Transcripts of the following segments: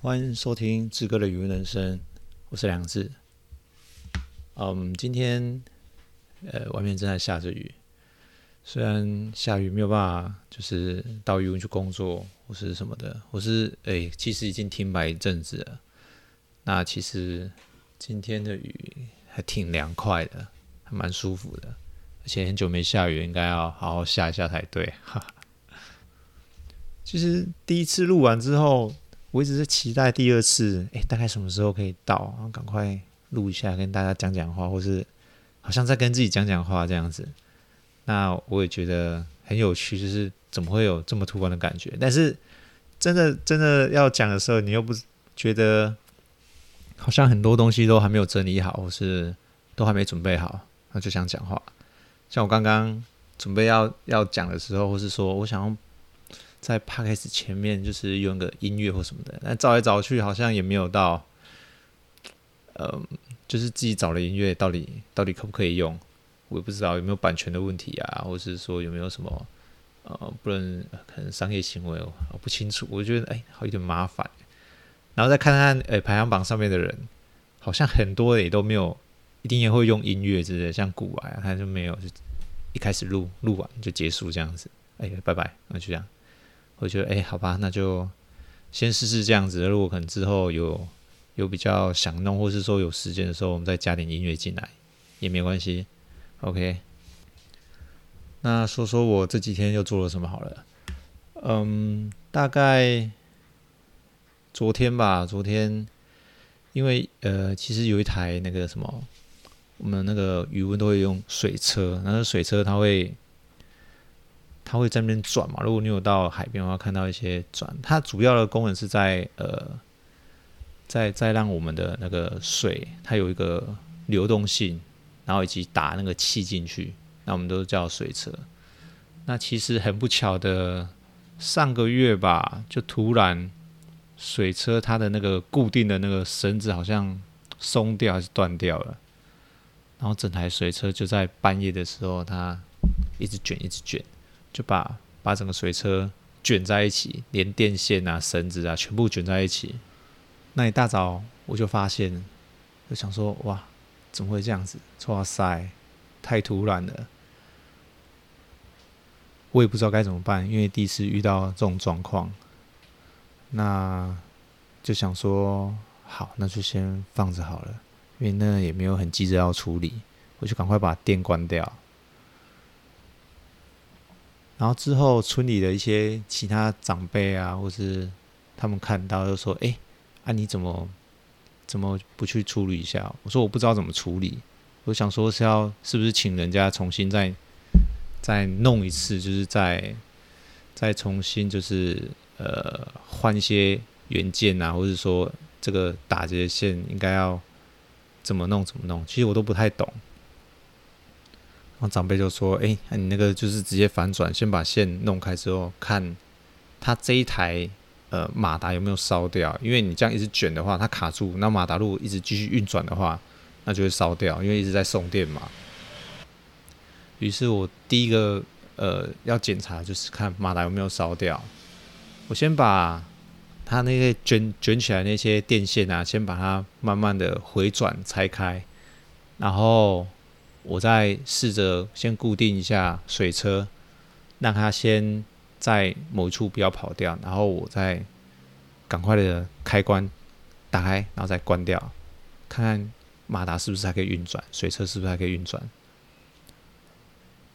欢迎收听志哥的语文人生，我是梁志。嗯，今天呃外面正在下着雨，虽然下雨没有办法，就是到语文去工作或是什么的，我是哎其实已经停摆一阵子了。那其实今天的雨还挺凉快的，还蛮舒服的，而且很久没下雨，应该要好好下一下才对。哈哈。其实第一次录完之后。我一直在期待第二次，哎，大概什么时候可以到？然后赶快录一下，跟大家讲讲话，或是好像在跟自己讲讲话这样子。那我也觉得很有趣，就是怎么会有这么突然的感觉？但是真的真的要讲的时候，你又不觉得好像很多东西都还没有整理好，或是都还没准备好，那就想讲话。像我刚刚准备要要讲的时候，或是说我想要。在 Podcast 前面就是用个音乐或什么的，但找来找去好像也没有到，嗯，就是自己找的音乐到底到底可不可以用，我也不知道有没有版权的问题啊，或者是说有没有什么呃不能可能商业行为我不清楚，我觉得哎好有点麻烦，然后再看看哎排行榜上面的人，好像很多也都没有一定也会用音乐之类，像古玩啊他就没有就一开始录录完就结束这样子，哎拜拜，那就这样。我觉得，哎、好吧，那就先试试这样子。如果可能之后有有比较想弄，或是说有时间的时候，我们再加点音乐进来也没关系。OK，那说说我这几天又做了什么好了。嗯，大概昨天吧，昨天因为呃，其实有一台那个什么，我们那个语文都会用水车，然后水车它会。它会在那边转嘛？如果你有到海边的话，看到一些转。它主要的功能是在呃，在在让我们的那个水它有一个流动性，然后以及打那个气进去，那我们都叫水车。那其实很不巧的，上个月吧，就突然水车它的那个固定的那个绳子好像松掉还是断掉了，然后整台水车就在半夜的时候，它一直卷，一直卷。就把把整个水车卷在一起，连电线啊、绳子啊，全部卷在一起。那一大早我就发现，就想说：哇，怎么会这样子？哇塞，太突然了！我也不知道该怎么办，因为第一次遇到这种状况。那就想说，好，那就先放着好了，因为那也没有很急着要处理，我就赶快把电关掉。然后之后，村里的一些其他长辈啊，或是他们看到就说：“哎，啊你怎么怎么不去处理一下？”我说：“我不知道怎么处理。”我想说是要是不是请人家重新再再弄一次，就是再再重新就是呃换一些元件啊，或者说这个打结线应该要怎么弄怎么弄？其实我都不太懂。然后长辈就说：“哎，你那个就是直接反转，先把线弄开之后，看它这一台呃马达有没有烧掉。因为你这样一直卷的话，它卡住，那马达如果一直继续运转的话，那就会烧掉，因为一直在送电嘛。于是我第一个呃要检查就是看马达有没有烧掉。我先把它那些卷卷起来那些电线啊，先把它慢慢的回转拆开，然后。”我再试着先固定一下水车，让它先在某处不要跑掉，然后我再赶快的开关打开，然后再关掉，看看马达是不是还可以运转，水车是不是还可以运转？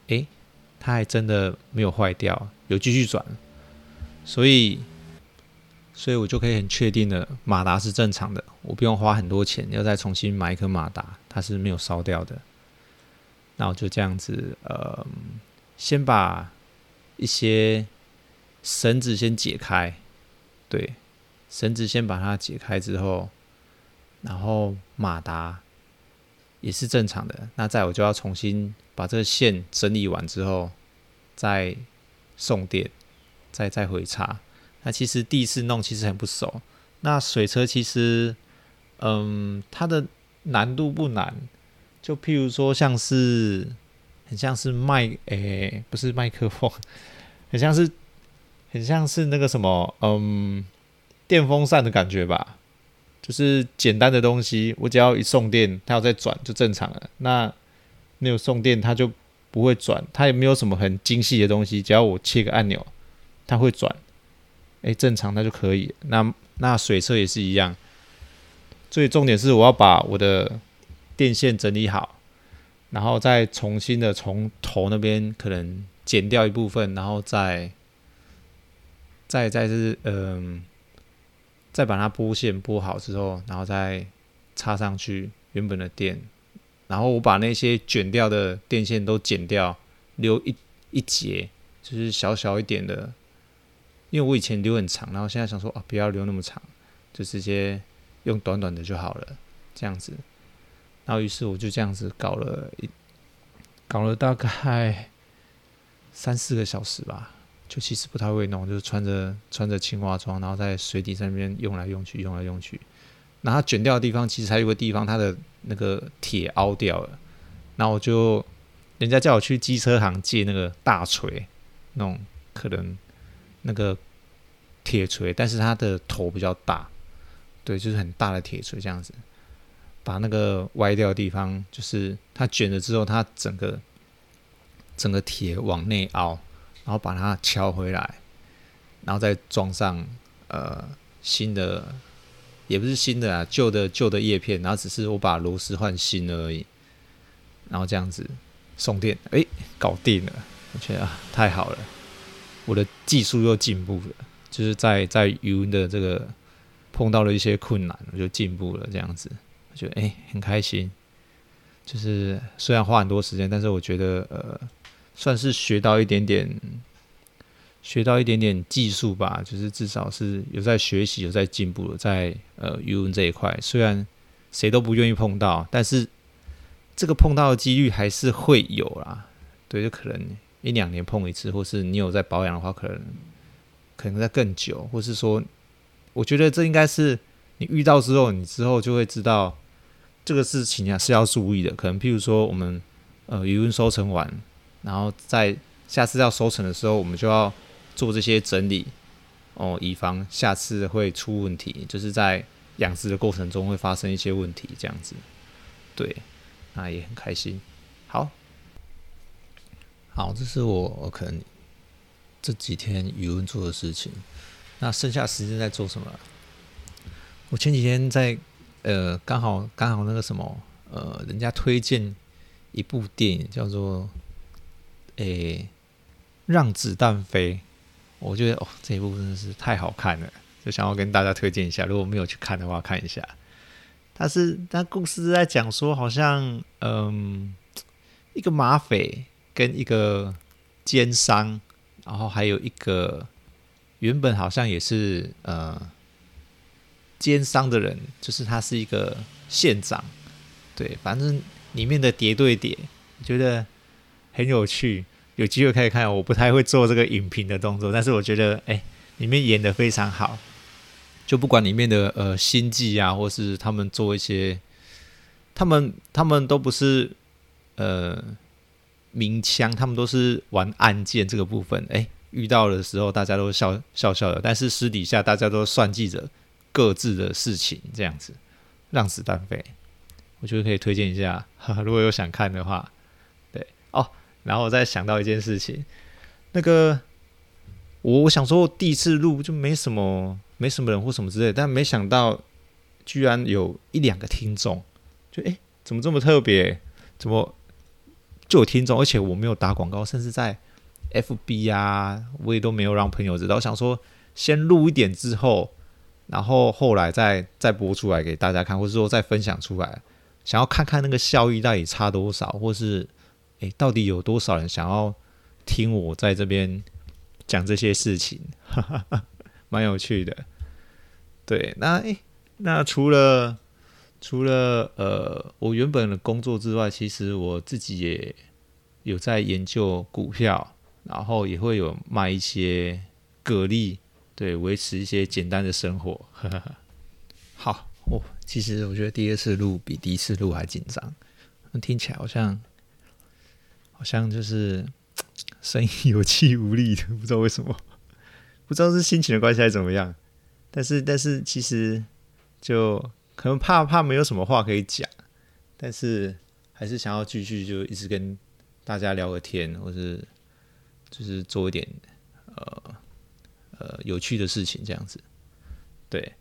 诶，它还真的没有坏掉，有继续转，所以，所以我就可以很确定的马达是正常的，我不用花很多钱要再重新买一颗马达，它是没有烧掉的。那我就这样子，呃，先把一些绳子先解开，对，绳子先把它解开之后，然后马达也是正常的。那再我就要重新把这个线整理完之后，再送电，再再回插。那其实第一次弄其实很不熟。那水车其实，嗯，它的难度不难。就譬如说，像是很像是麦，诶、不是麦克风，很像是很像是那个什么，嗯，电风扇的感觉吧，就是简单的东西，我只要一送电，它要再转就正常了。那没有送电，它就不会转，它也没有什么很精细的东西，只要我切个按钮，它会转。诶，正常那就可以。那那水车也是一样，最重点是我要把我的电线整理好，然后再重新的从头那边可能剪掉一部分，然后再再再是嗯。再把它拨线拨好之后，然后再插上去原本的电，然后我把那些卷掉的电线都剪掉，留一一节，就是小小一点的，因为我以前留很长，然后现在想说啊，不要留那么长，就直接用短短的就好了，这样子。然后于是我就这样子搞了一，搞了大概三四个小时吧。就其实不太会弄，就是穿着穿着青蛙装，然后在水底上面用来用去，用来用去。然后它卷掉的地方，其实还有个地方，它的那个铁凹掉了。然后我就人家叫我去机车行借那个大锤，那种可能那个铁锤，但是它的头比较大，对，就是很大的铁锤这样子，把那个歪掉的地方，就是它卷了之后，它整个整个铁往内凹。然后把它敲回来，然后再装上呃新的，也不是新的啊，旧的旧的叶片，然后只是我把螺丝换新而已。然后这样子送电，哎，搞定了！我觉得啊，太好了，我的技术又进步了，就是在在鱼塭的这个碰到了一些困难，我就进步了。这样子，我觉得哎很开心。就是虽然花很多时间，但是我觉得呃。算是学到一点点，学到一点点技术吧，就是至少是有在学习，有在进步，在呃语文这一块，虽然谁都不愿意碰到，但是这个碰到的几率还是会有啦。对，就可能一两年碰一次，或是你有在保养的话，可能可能在更久，或是说，我觉得这应该是你遇到之后，你之后就会知道这个事情啊是要注意的。可能譬如说，我们呃鱼塭收成完。然后在下次要收成的时候，我们就要做这些整理哦，以防下次会出问题。就是在养殖的过程中会发生一些问题，这样子。对，那也很开心。好，好，这是我，可能这几天鱼塭做的事情。那剩下时间在做什么？我前几天在呃，刚好刚好那个什么呃，人家推荐一部电影叫做。诶、让子弹飞，我觉得哦，这一部真的是太好看了，就想要跟大家推荐一下。如果没有去看的话，看一下。他是，他故事在讲说，好像嗯，一个马匪跟一个奸商，然后还有一个原本好像也是呃奸商的人，就是他是一个县长，对，反正里面的谍对谍，觉得。很有趣，有机会可以看。我不太会做这个影评的动作，但是我觉得，哎，里面演得非常好。就不管里面的呃心计啊，或是他们做一些，他们他们都不是呃明枪，他们都是玩暗箭这个部分。哎，遇到的时候大家都笑笑笑的，但是私底下大家都算计着各自的事情，这样子让子弹飞。我觉得可以推荐一下，哈哈，如果有想看的话，对哦。然后我再想到一件事情，那个我我想说，第一次录就没什么没什么人或什么之类，但没想到居然有一两个听众，就诶，怎么这么特别？怎么就有听众？而且我没有打广告，甚至在 FB 啊，我也都没有让朋友知道。我想说，先录一点之后，然后后来再再播出来给大家看，或者说再分享出来，想要看看那个效益到底差多少，或是。诶，到底有多少人想要听我在这边讲这些事情？哈哈哈，蛮有趣的。对，那诶，那除了除了呃，我原本的工作之外，其实我自己也有在研究股票，然后也会有卖一些蛤蜊，对，维持一些简单的生活。好，哦，其实我觉得第二次录比第一次录还紧张，听起来好像。好像就是 声音有气无力的，不知道为什么，不知道是心情的关系还是怎么样。但是但是其实就可能怕怕没有什么话可以讲，但是还是想要继续就一直跟大家聊个天，或是就是做一点呃呃有趣的事情这样子。对，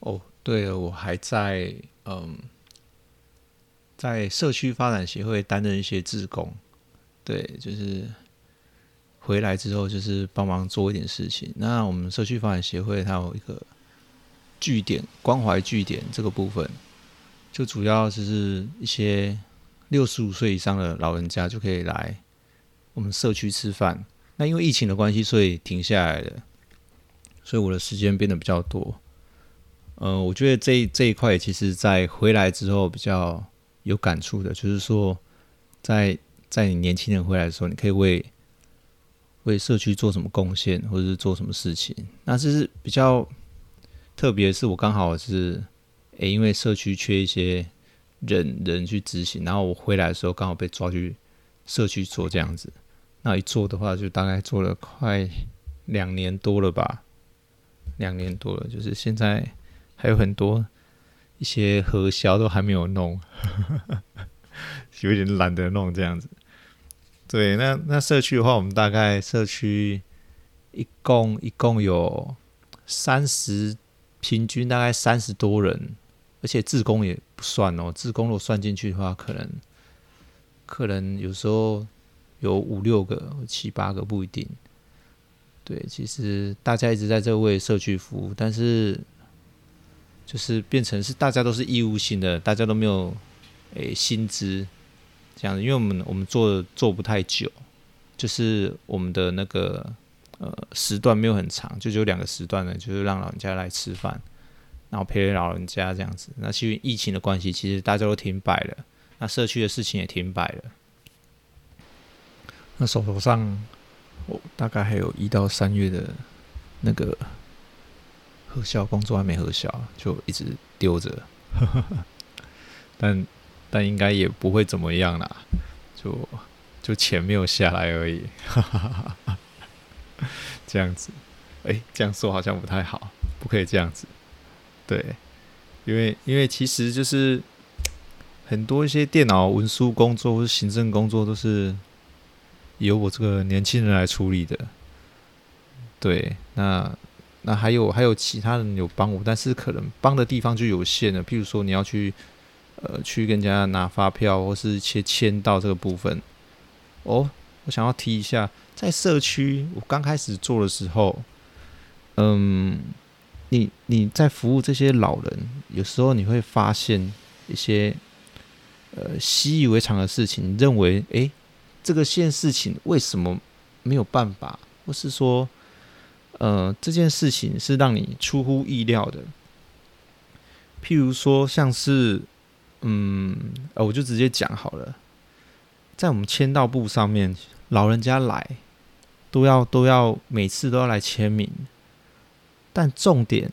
哦，对了，我还在嗯。在社区发展协会担任一些志工，对，就是回来之后就是帮忙做一点事情。那我们社区发展协会它有一个据点关怀据点这个部分，就主要就是一些六十五岁以上的老人家就可以来我们社区吃饭。那因为疫情的关系，所以停下来了，所以我的时间变得比较多。呃，我觉得这这一块其实在回来之后比较。有感触的，就是说，在在你年轻人回来的时候，你可以为为社区做什么贡献，或者是做什么事情。那这是比较特别，是我刚好是，诶、因为社区缺一些人人去执行，然后我回来的时候刚好被抓去社区做这样子。那一做的话，就大概做了快两年多了吧，两年多了，就是现在还有很多。一些核销都还没有弄，有点懒得弄这样子。对，那那社区的话，我们大概社区一共一共有三十，平均大概三十多人，而且自工也不算哦，自工如果算进去的话，可能可能有时候有五六个、七八个不一定。对，其实大家一直在这为社区服务，但是。就是变成是大家都是义务性的，大家都没有诶、薪资这样子，因为我们我们做做不太久，就是我们的那个呃时段没有很长，就只有两个时段呢，就是让老人家来吃饭，然后陪老人家这样子。那其实疫情的关系，其实大家都停摆了，那社区的事情也停摆了。那手头上我大概还有一到三月的那个。核销工作还没核销，就一直丢着，但但应该也不会怎么样啦，就就钱没有下来而已，这样子，哎、这样说好像不太好，不可以这样子，对，因为因为其实就是很多一些电脑文书工作或是行政工作都是由我这个年轻人来处理的，对，那。那还有还有其他人有帮我，但是可能帮的地方就有限了。譬如说你要去呃去跟人家拿发票，或是去签到这个部分。哦，我想要提一下，在社区我刚开始做的时候，嗯，你你在服务这些老人，有时候你会发现一些呃习以为常的事情，认为诶，这个件事情为什么没有办法，或是说。呃，这件事情是让你出乎意料的。譬如说，像是，嗯，我就直接讲好了，在我们签到簿上面，老人家来都要都要每次都要来签名，但重点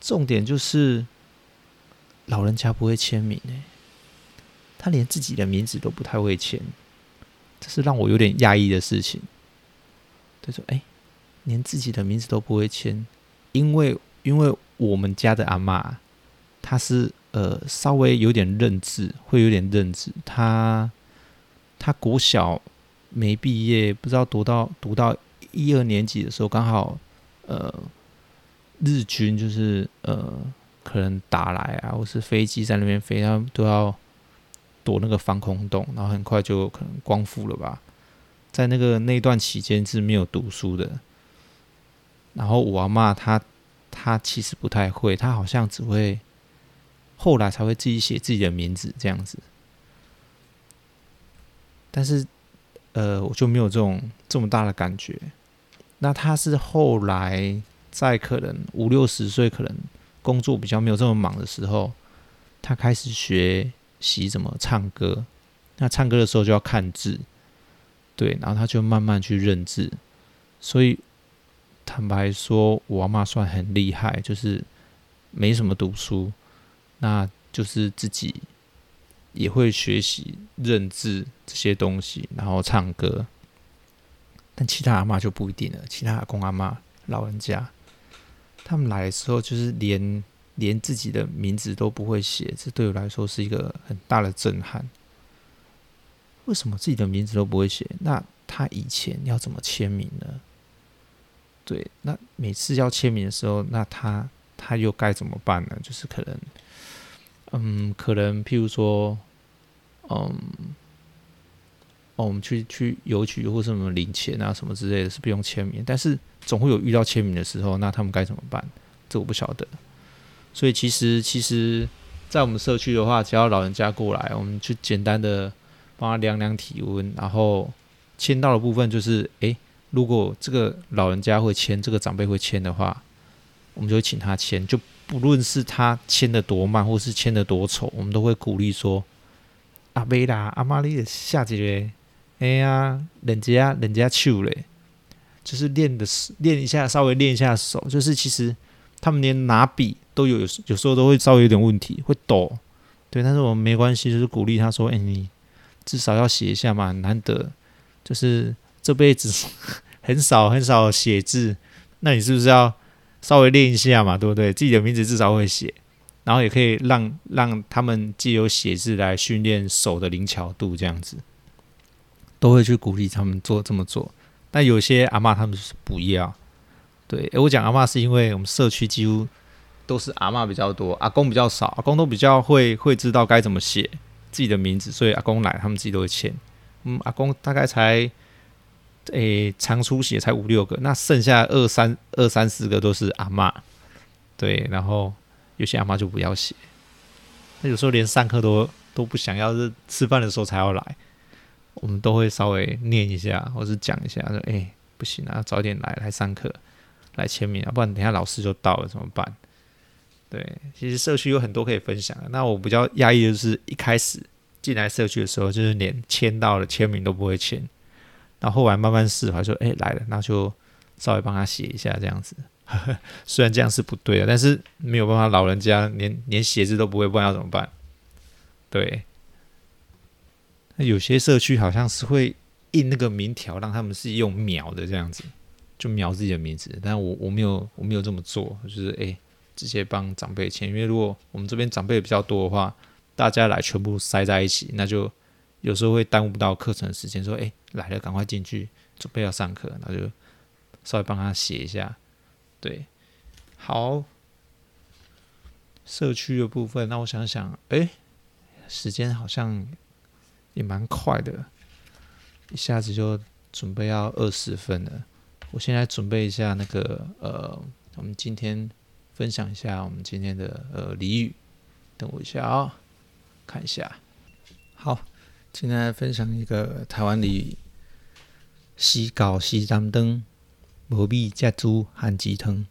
重点就是老人家不会签名诶，他连自己的名字都不太会签，这是让我有点讶异的事情。他说：“哎。”连自己的名字都不会签，因为因为我们家的阿嬷，她是呃稍微有点认字，会有点认字。她她国小没毕业，不知道读到读到一二年级的时候，刚好呃日军就是呃可能打来啊，或是飞机在那边飞，他都要躲那个防空洞，然后很快就可能光复了吧。在那个那段期间是没有读书的。然后我阿嬷她，她其实不太会，她好像只会后来才会自己写自己的名字这样子。但是，呃，我就没有这种这么大的感觉。那她是后来在可能五六十岁，可能工作比较没有这么忙的时候，她开始学习怎么唱歌。那唱歌的时候就要看字，对，然后他就慢慢去认字，所以。坦白说，我阿嬷算很厉害，就是没什么读书，那就是自己也会学习认字这些东西，然后唱歌。但其他阿嬷就不一定了，其他阿公阿嬷老人家，他们来的时候就是连连自己的名字都不会写，这对我来说是一个很大的震撼。为什么自己的名字都不会写？那他以前要怎么签名呢？对，那每次要签名的时候，那他他又该怎么办呢？就是可能，嗯，可能譬如说，嗯，哦，我们去去邮局或什么领钱啊什么之类的，是不用签名，但是总会有遇到签名的时候，那他们该怎么办？这我不晓得。所以其实其实，在我们社区的话，只要老人家过来，我们就简单的帮他量量体温，然后签到的部分就是，诶。如果这个老人家会签，这个长辈会签的话，我们就请他签。就不论是他签的多慢，或是签的多丑，我们都会鼓励说：“阿伯啦，阿妈你下几个，哎呀，人家人家手嘞，就是练的练一下，稍微练一下手。就是其实他们连拿笔都有，有时候都会稍微有点问题，会抖。对，但是我们没关系，就是鼓励他说：哎，你至少要写一下嘛，难得就是。”这辈子 很少很少写字，那你是不是要稍微练一下嘛？对不对？自己的名字至少会写，然后也可以让让他们借由写字来训练手的灵巧度，这样子都会去鼓励他们做这么做。但有些阿嬷他们是不要，对，我讲阿嬷是因为我们社区几乎都是阿嬷比较多，阿公比较少，阿公都比较会会知道该怎么写自己的名字，所以阿公来他们自己都会签。嗯，阿公大概才。诶、常出血才五六个，那剩下二三二三四个都是阿嬷，对，然后有些阿嬷就不要写，那有时候连上课都都不想要，是吃饭的时候才要来，我们都会稍微念一下，或是讲一下，说诶、不行啊，早点来来上课，来签名啊，不然等下老师就到了怎么办？对，其实社区有很多可以分享的，那我比较压抑的就是一开始进来社区的时候，就是连签到了签名都不会签。然后来慢慢释怀，说：“哎，来了，那就稍微帮他写一下，这样子。虽然这样是不对的，但是没有办法，老人家连连写字都不会，不然要怎么办？对。那有些社区好像是会印那个名条，让他们是用秒的这样子，就描自己的名字。但我我没有我没有这么做，就是哎，直接帮长辈签。因为如果我们这边长辈比较多的话，大家来全部塞在一起，那就。”有时候会耽误不到课程时间，说：“哎，来了，赶快进去，准备要上课。”那就稍微帮他写一下。对，好，社区的部分，那我想想，哎，时间好像也蛮快的，一下子就准备要二十分了。我先来准备一下那个呃，我们今天分享一下我们今天的呃俚语。等我一下啊、看一下，好。今天来分享一个台湾俚语：“时到时担当，无米才煮番薯汤。”“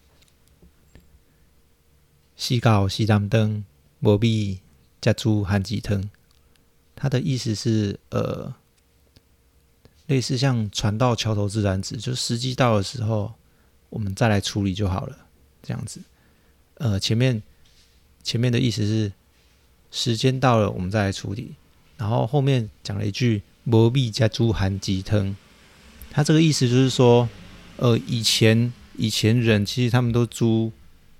时到时担当，无米才煮番薯汤。”它的意思是，呃，类似像“船到桥头自然直”，就时机到的时候，我们再来处理就好了，这样子。呃，前面前面的意思是，时间到了，我们再来处理。然后后面讲了一句“无米才煮番薯汤”，他这个意思就是说，呃，以前以前人其实他们都煮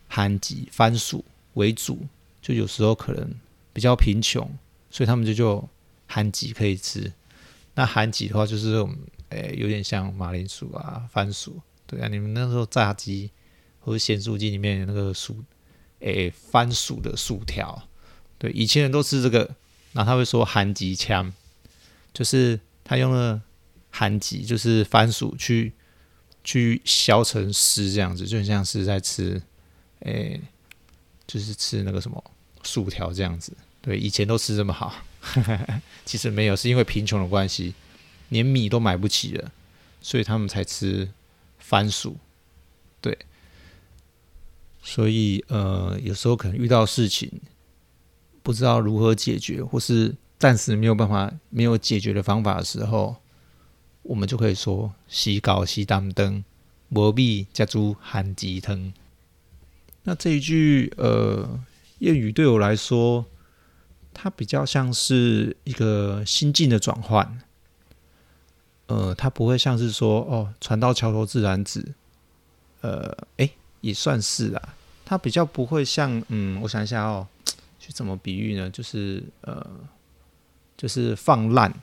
番薯番薯为主，就有时候可能比较贫穷，所以他们就就番薯可以吃。那番薯的话，就是这种，诶，有点像马铃薯啊、番薯，对啊，你们那时候炸鸡或者咸酥鸡里面有那个薯，诶，番薯的薯条，对，以前人都吃这个。然后他会说“番薯签”，就是他用了番薯，就是番薯去去削成丝这样子，就很像是在吃，诶，就是吃那个什么薯条这样子。对，以前都吃这么好，其实没有，是因为贫穷的关系，连米都买不起了，所以他们才吃番薯。对，所以呃，有时候可能遇到事情。不知道如何解决，或是暂时没有办法、没有解决的方法的时候，我们就可以说“时到时担当，无米才煮番薯汤”。那这一句呃谚语对我来说，它比较像是一个心境的转换。呃，它不会像是说“哦，船到桥头自然直”。呃，哎，也算是啊，它比较不会像嗯，我想一下哦，去怎么比喻呢？就是呃，就是放烂，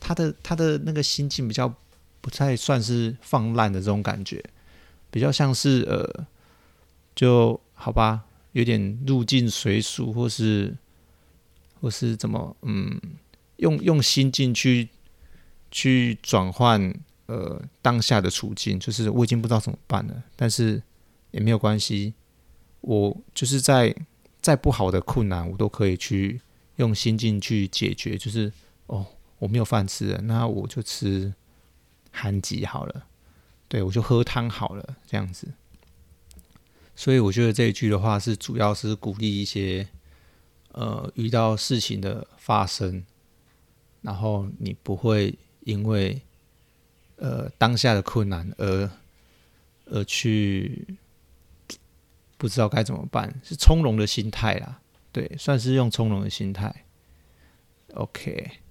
他的他的那个心境比较不太算是放烂的这种感觉，比较像是呃，就好吧，有点入境随俗，或是或是怎么嗯，用用心境去去转换呃当下的处境，就是我已经不知道怎么办了，但是。也没有关系，我就是在再不好的困难，我都可以去用心境去解决。就是哦，我没有饭吃了，那我就吃韩吉好了，对，我就喝汤好了，这样子。所以我觉得这一句的话是主要是鼓励一些呃遇到事情的发生，然后你不会因为呃当下的困难而而去。不知道该怎么办，是从容的心态啦，对，算是用从容的心态。OK。